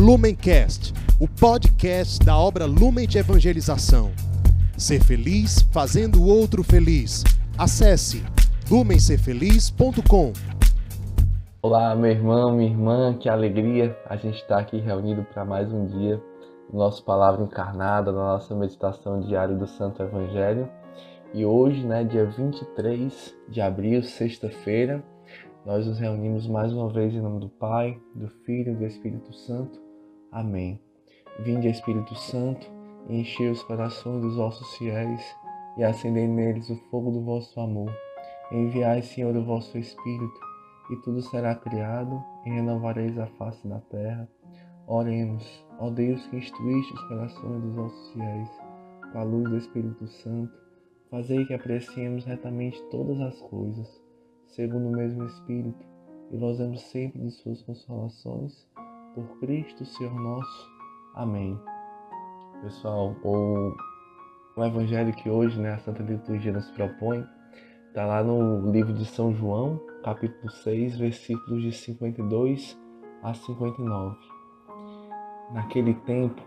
Lumencast, o podcast da obra Lumen de Evangelização. Ser feliz fazendo o outro feliz. Acesse lumencerfeliz.com. Olá, meu irmão, minha irmã, que alegria a gente estar aqui reunido para mais um dia do nosso Palavra Encarnada, na nossa meditação diária do Santo Evangelho. E hoje, né, dia 23 de abril, sexta-feira, nós nos reunimos mais uma vez em nome do Pai, do Filho e do Espírito Santo. Amém. Vinde, Espírito Santo, e enchei os corações dos vossos fiéis e acendei neles o fogo do vosso amor. Enviai, Senhor, o vosso Espírito, e tudo será criado, e renovareis a face da terra. Oremos, ó Deus que instruíste os corações dos vossos fiéis, com a luz do Espírito Santo, fazei que apreciemos retamente todas as coisas segundo o mesmo Espírito, e gozemos sempre de suas consolações, por Cristo Senhor nosso. Amém. Pessoal, o, o Evangelho que hoje né, a Santa Liturgia nos propõe está lá no livro de São João, capítulo 6, versículos de 52 a 59. Naquele tempo,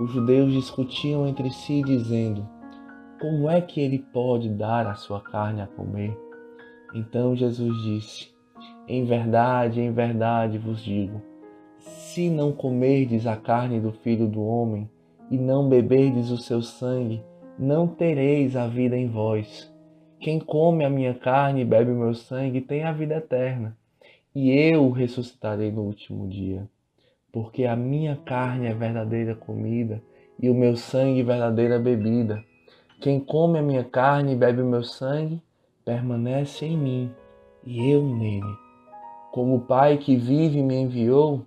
os judeus discutiam entre si, dizendo: Como é que ele pode dar a sua carne a comer? Então Jesus disse: Em verdade, em verdade vos digo: se não comerdes a carne do Filho do Homem e não beberdes o seu sangue, não tereis a vida em vós. Quem come a minha carne e bebe o meu sangue tem a vida eterna, e eu o ressuscitarei no último dia. Porque a minha carne é verdadeira comida e o meu sangue verdadeira bebida. Quem come a minha carne e bebe o meu sangue permanece em mim e eu nele. Como o Pai que vive me enviou,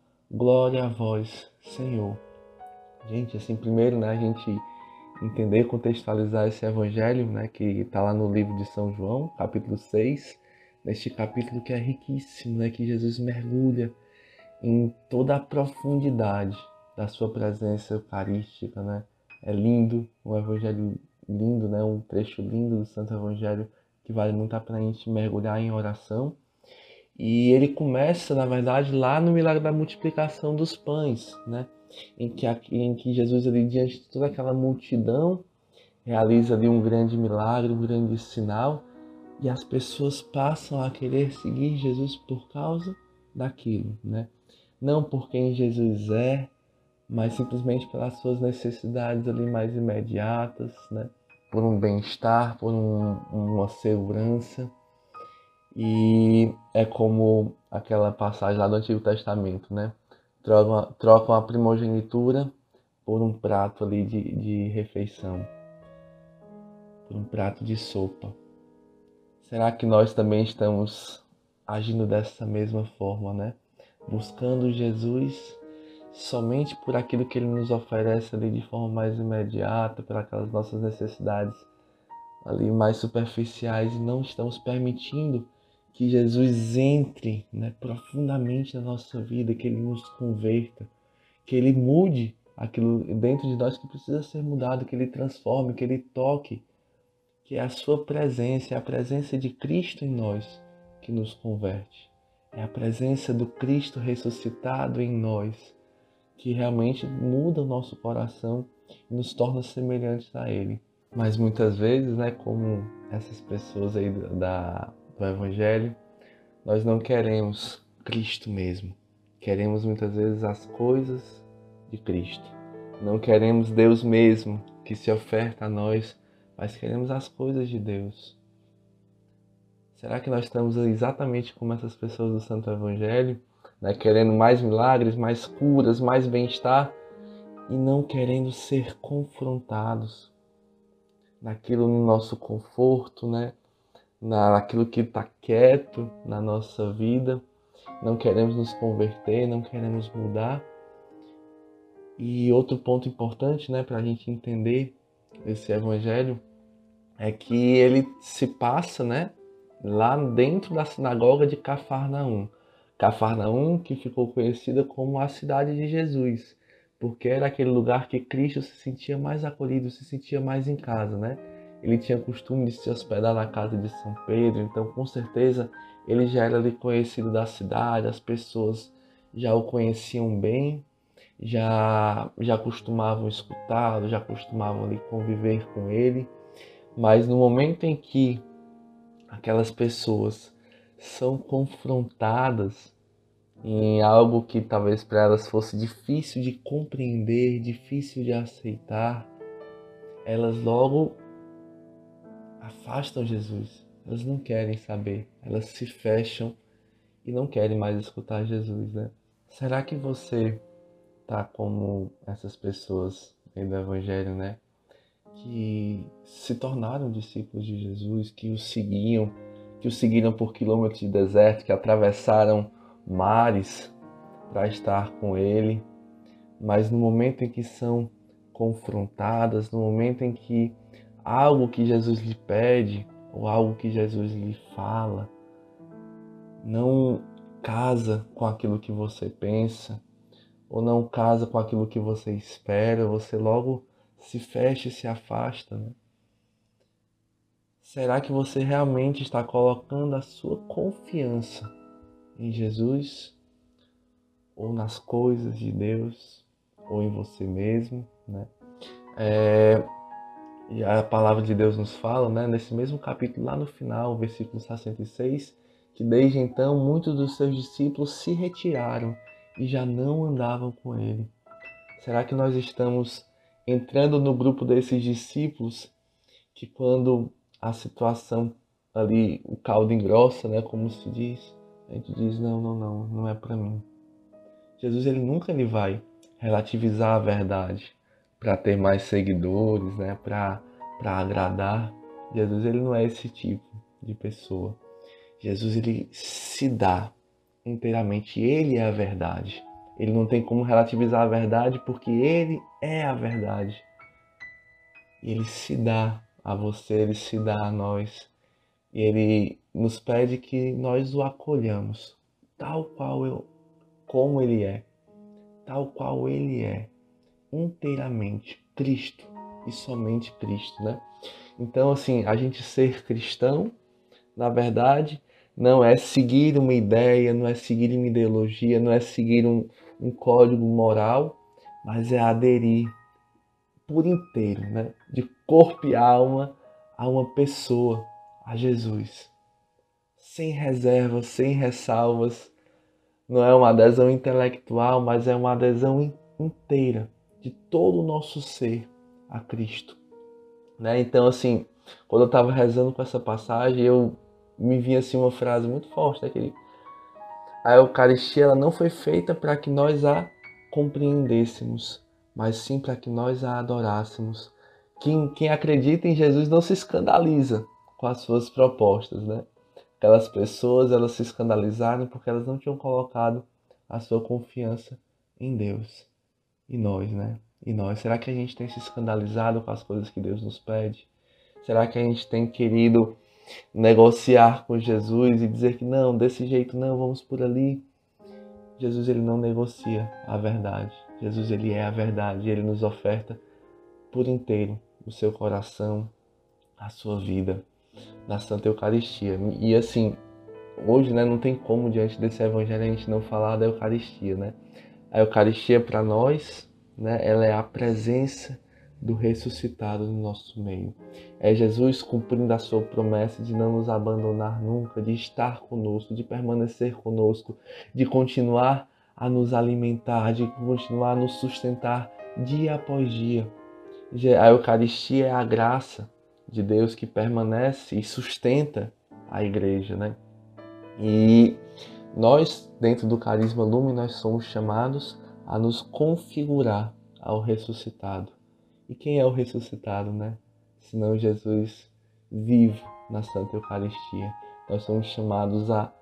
Glória a vós, Senhor. Gente, assim, primeiro, né, a gente entender, contextualizar esse evangelho, né, que está lá no livro de São João, capítulo 6, neste capítulo que é riquíssimo, né, que Jesus mergulha em toda a profundidade da sua presença eucarística, né? É lindo, um evangelho lindo, né? Um trecho lindo do Santo Evangelho que vale muito a pena a gente mergulhar em oração. E ele começa, na verdade, lá no milagre da multiplicação dos pães, né? Em que, em que Jesus, ali, diante de toda aquela multidão, realiza ali um grande milagre, um grande sinal, e as pessoas passam a querer seguir Jesus por causa daquilo, né? Não por quem Jesus é, mas simplesmente pelas suas necessidades ali mais imediatas, né? por um bem-estar, por um, uma segurança. E é como aquela passagem lá do Antigo Testamento, né? Trocam, trocam a primogenitura por um prato ali de, de refeição, por um prato de sopa. Será que nós também estamos agindo dessa mesma forma, né? Buscando Jesus somente por aquilo que Ele nos oferece ali de forma mais imediata, por aquelas nossas necessidades ali mais superficiais e não estamos permitindo que Jesus entre né, profundamente na nossa vida, que Ele nos converta, que Ele mude aquilo dentro de nós que precisa ser mudado, que Ele transforme, que Ele toque, que é a Sua presença, é a presença de Cristo em nós que nos converte. É a presença do Cristo ressuscitado em nós que realmente muda o nosso coração e nos torna semelhantes a Ele. Mas muitas vezes, né, como essas pessoas aí da, do Evangelho, nós não queremos Cristo mesmo. Queremos muitas vezes as coisas de Cristo. Não queremos Deus mesmo que se oferta a nós, mas queremos as coisas de Deus. Será que nós estamos exatamente como essas pessoas do Santo Evangelho? né, querendo mais milagres, mais curas, mais bem-estar e não querendo ser confrontados naquilo no nosso conforto, né, naquilo que está quieto na nossa vida. Não queremos nos converter, não queremos mudar. E outro ponto importante, né, para a gente entender esse evangelho é que ele se passa, né, lá dentro da sinagoga de Cafarnaum. Cafarnaum que ficou conhecida como a cidade de Jesus, porque era aquele lugar que Cristo se sentia mais acolhido, se sentia mais em casa, né? Ele tinha costume de se hospedar na casa de São Pedro, então com certeza ele já era ali conhecido da cidade, as pessoas já o conheciam bem, já já costumavam escutá-lo, já costumavam ali conviver com ele. Mas no momento em que aquelas pessoas são confrontadas em algo que talvez para elas fosse difícil de compreender, difícil de aceitar, elas logo afastam Jesus. Elas não querem saber, elas se fecham e não querem mais escutar Jesus, né? Será que você tá como essas pessoas do evangelho, né? Que se tornaram discípulos de Jesus, que o seguiam, que o seguiram por quilômetros de deserto, que atravessaram mares para estar com ele, mas no momento em que são confrontadas, no momento em que algo que Jesus lhe pede ou algo que Jesus lhe fala não casa com aquilo que você pensa ou não casa com aquilo que você espera, você logo se fecha e se afasta. Né? Será que você realmente está colocando a sua confiança em Jesus ou nas coisas de Deus ou em você mesmo, né? É, e a palavra de Deus nos fala, né, nesse mesmo capítulo, lá no final, versículo 66, que desde então muitos dos seus discípulos se retiraram e já não andavam com ele. Será que nós estamos entrando no grupo desses discípulos que quando a situação ali, o caldo engrossa, né, como se diz, a gente diz não, não, não, não é para mim. Jesus ele nunca ele vai relativizar a verdade para ter mais seguidores, né, para para agradar. Jesus ele não é esse tipo de pessoa. Jesus ele se dá inteiramente, ele é a verdade. Ele não tem como relativizar a verdade porque ele é a verdade. Ele se dá a você, ele se dá a nós. E ele nos pede que nós o acolhamos tal qual eu, como ele é, tal qual ele é, inteiramente Cristo e somente Cristo, né? Então, assim, a gente ser cristão, na verdade, não é seguir uma ideia, não é seguir uma ideologia, não é seguir um, um código moral, mas é aderir por inteiro, né? de corpo e alma, a uma pessoa, a Jesus sem reservas, sem ressalvas. Não é uma adesão intelectual, mas é uma adesão inteira de todo o nosso ser a Cristo. Né? Então, assim, quando eu estava rezando com essa passagem, eu me vinha assim uma frase muito forte daquele a Eucaristia ela não foi feita para que nós a compreendêssemos, mas sim para que nós a adorássemos. Quem, quem acredita em Jesus não se escandaliza com as suas propostas, né? Aquelas pessoas, elas se escandalizaram porque elas não tinham colocado a sua confiança em Deus. E nós, né? E nós, será que a gente tem se escandalizado com as coisas que Deus nos pede? Será que a gente tem querido negociar com Jesus e dizer que não, desse jeito não, vamos por ali? Jesus ele não negocia a verdade. Jesus ele é a verdade, ele nos oferta por inteiro o seu coração, a sua vida na Santa Eucaristia. E assim, hoje, né, não tem como diante desse evangelho a gente não falar da Eucaristia, né? A Eucaristia para nós, né, ela é a presença do ressuscitado no nosso meio. É Jesus cumprindo a sua promessa de não nos abandonar nunca, de estar conosco, de permanecer conosco, de continuar a nos alimentar, de continuar a nos sustentar dia após dia. A Eucaristia é a graça de Deus que permanece e sustenta a igreja, né? E nós, dentro do carisma Lume, nós somos chamados a nos configurar ao ressuscitado. E quem é o ressuscitado, né? Senão Jesus vivo na Santa Eucaristia. Nós somos chamados a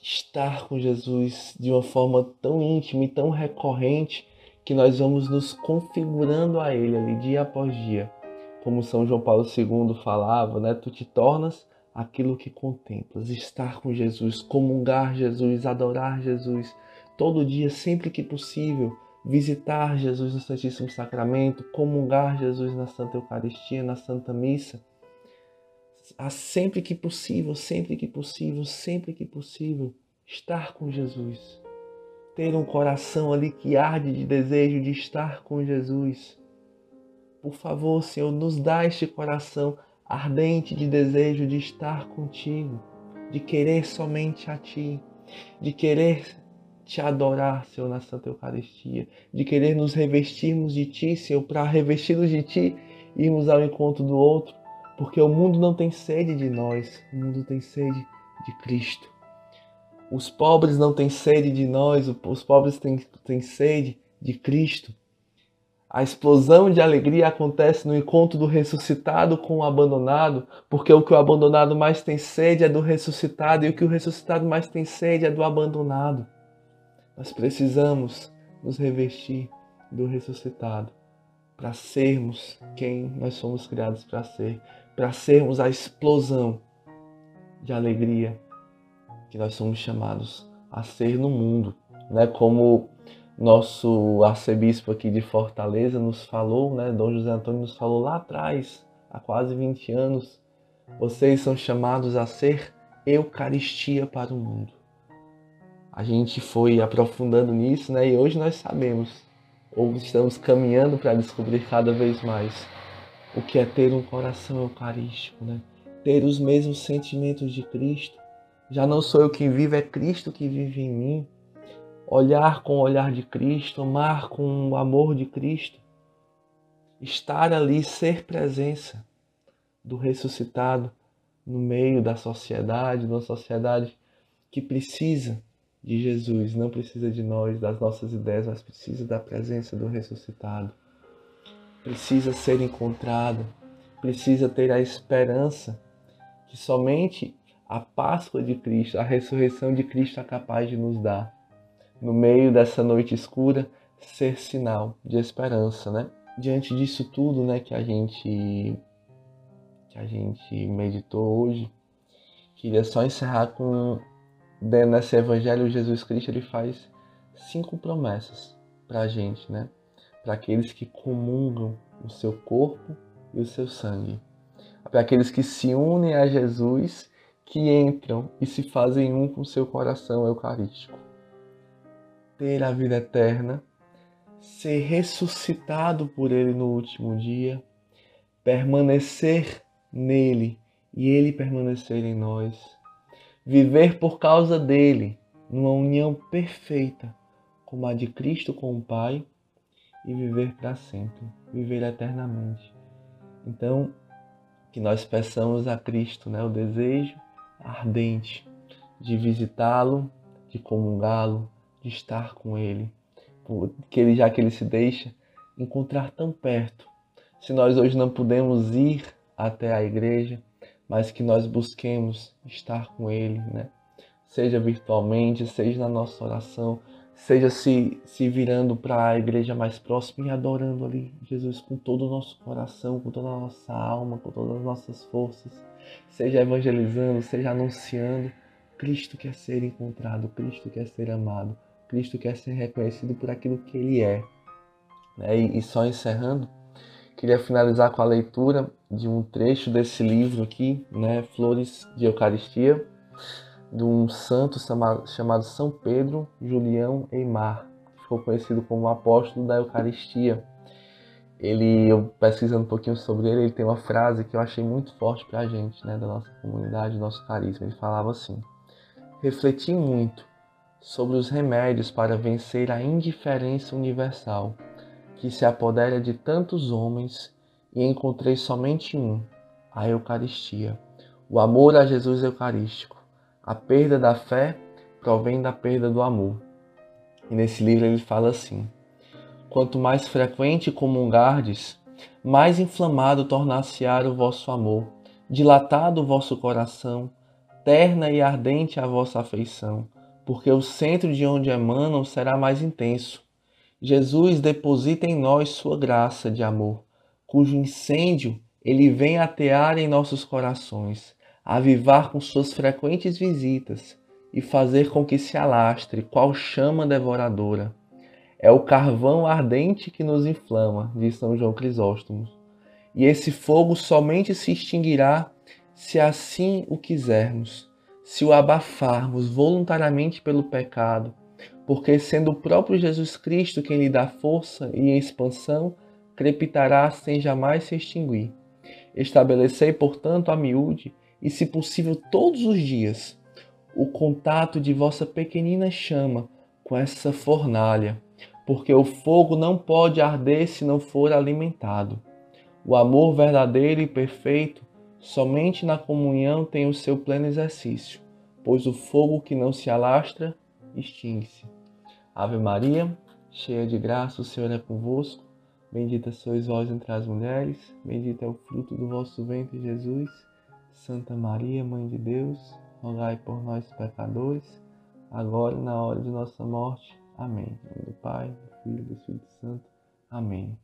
estar com Jesus de uma forma tão íntima e tão recorrente que nós vamos nos configurando a Ele ali dia após dia. Como São João Paulo II falava, né? Tu te tornas aquilo que contemplas, estar com Jesus, comungar Jesus, adorar Jesus, todo dia, sempre que possível, visitar Jesus no Santíssimo Sacramento, comungar Jesus na Santa Eucaristia, na Santa Missa. Sempre que possível, sempre que possível, sempre que possível, estar com Jesus ter um coração ali que arde de desejo de estar com Jesus. Por favor, Senhor, nos dá este coração ardente de desejo de estar contigo, de querer somente a Ti, de querer te adorar, Senhor, na Santa Eucaristia, de querer nos revestirmos de Ti, Senhor, para revestidos de Ti, irmos ao encontro do outro, porque o mundo não tem sede de nós, o mundo tem sede de Cristo. Os pobres não têm sede de nós, os pobres têm, têm sede de Cristo. A explosão de alegria acontece no encontro do ressuscitado com o abandonado, porque o que o abandonado mais tem sede é do ressuscitado e o que o ressuscitado mais tem sede é do abandonado. Nós precisamos nos revestir do ressuscitado para sermos quem nós somos criados para ser, para sermos a explosão de alegria que nós somos chamados a ser no mundo, né? Como nosso arcebispo aqui de Fortaleza nos falou, né? Dom José Antônio nos falou lá atrás, há quase 20 anos, vocês são chamados a ser Eucaristia para o mundo. A gente foi aprofundando nisso, né? E hoje nós sabemos, ou estamos caminhando para descobrir cada vez mais o que é ter um coração eucarístico, né? Ter os mesmos sentimentos de Cristo, já não sou eu quem vive, é Cristo que vive em mim. Olhar com o olhar de Cristo, amar com o amor de Cristo. Estar ali, ser presença do ressuscitado no meio da sociedade, uma sociedade que precisa de Jesus, não precisa de nós, das nossas ideias, mas precisa da presença do ressuscitado. Precisa ser encontrado, precisa ter a esperança que somente a Páscoa de Cristo, a ressurreição de Cristo é capaz de nos dar. No meio dessa noite escura, ser sinal de esperança, né? Diante disso tudo, né, que a gente que a gente meditou hoje, queria só encerrar com nesse evangelho Jesus Cristo ele faz cinco promessas para a gente, né? Para aqueles que comungam o seu corpo e o seu sangue, para aqueles que se unem a Jesus que entram e se fazem um com seu coração eucarístico. Ter a vida eterna, ser ressuscitado por Ele no último dia, permanecer nele e Ele permanecer em nós, viver por causa dele numa união perfeita como a de Cristo com o Pai e viver para sempre, viver eternamente. Então, que nós peçamos a Cristo né, o desejo ardente de visitá-lo, de comungá-lo, de estar com ele, porque ele já que ele se deixa encontrar tão perto. Se nós hoje não podemos ir até a igreja, mas que nós busquemos estar com ele, né? Seja virtualmente, seja na nossa oração, seja se, se virando para a igreja mais próxima e adorando ali Jesus com todo o nosso coração, com toda a nossa alma, com todas as nossas forças seja evangelizando, seja anunciando. Cristo quer ser encontrado, Cristo quer ser amado, Cristo quer ser reconhecido por aquilo que Ele é. Né? E, só encerrando, queria finalizar com a leitura de um trecho desse livro aqui, né? Flores de Eucaristia, de um santo chamado São Pedro Julião Eimar, que ficou conhecido como apóstolo da Eucaristia ele, eu pesquisando um pouquinho sobre ele, ele tem uma frase que eu achei muito forte para a gente, né, da nossa comunidade, do nosso carisma. Ele falava assim: Refleti muito sobre os remédios para vencer a indiferença universal que se apodera de tantos homens e encontrei somente um, a Eucaristia, o amor a Jesus Eucarístico. A perda da fé provém da perda do amor. E nesse livro ele fala assim: Quanto mais frequente comungardes, mais inflamado tornar-se-á o vosso amor, dilatado o vosso coração, terna e ardente a vossa afeição, porque o centro de onde emanam será mais intenso, Jesus deposita em nós sua graça de amor, cujo incêndio ele vem atear em nossos corações, avivar com suas frequentes visitas e fazer com que se alastre qual chama devoradora. É o carvão ardente que nos inflama, diz São João Crisóstomo. E esse fogo somente se extinguirá se assim o quisermos, se o abafarmos voluntariamente pelo pecado, porque sendo o próprio Jesus Cristo quem lhe dá força e expansão, crepitará sem jamais se extinguir. Estabelecei, portanto, a miúde, e se possível todos os dias, o contato de vossa pequenina chama com essa fornalha, porque o fogo não pode arder se não for alimentado. O amor verdadeiro e perfeito somente na comunhão tem o seu pleno exercício, pois o fogo que não se alastra extingue-se. Ave Maria, cheia de graça, o Senhor é convosco. Bendita sois vós entre as mulheres, bendito é o fruto do vosso ventre, Jesus. Santa Maria, Mãe de Deus, rogai por nós pecadores, agora e na hora de nossa morte. Amém. Em nome do Pai, do Filho e do Espírito Santo. Amém.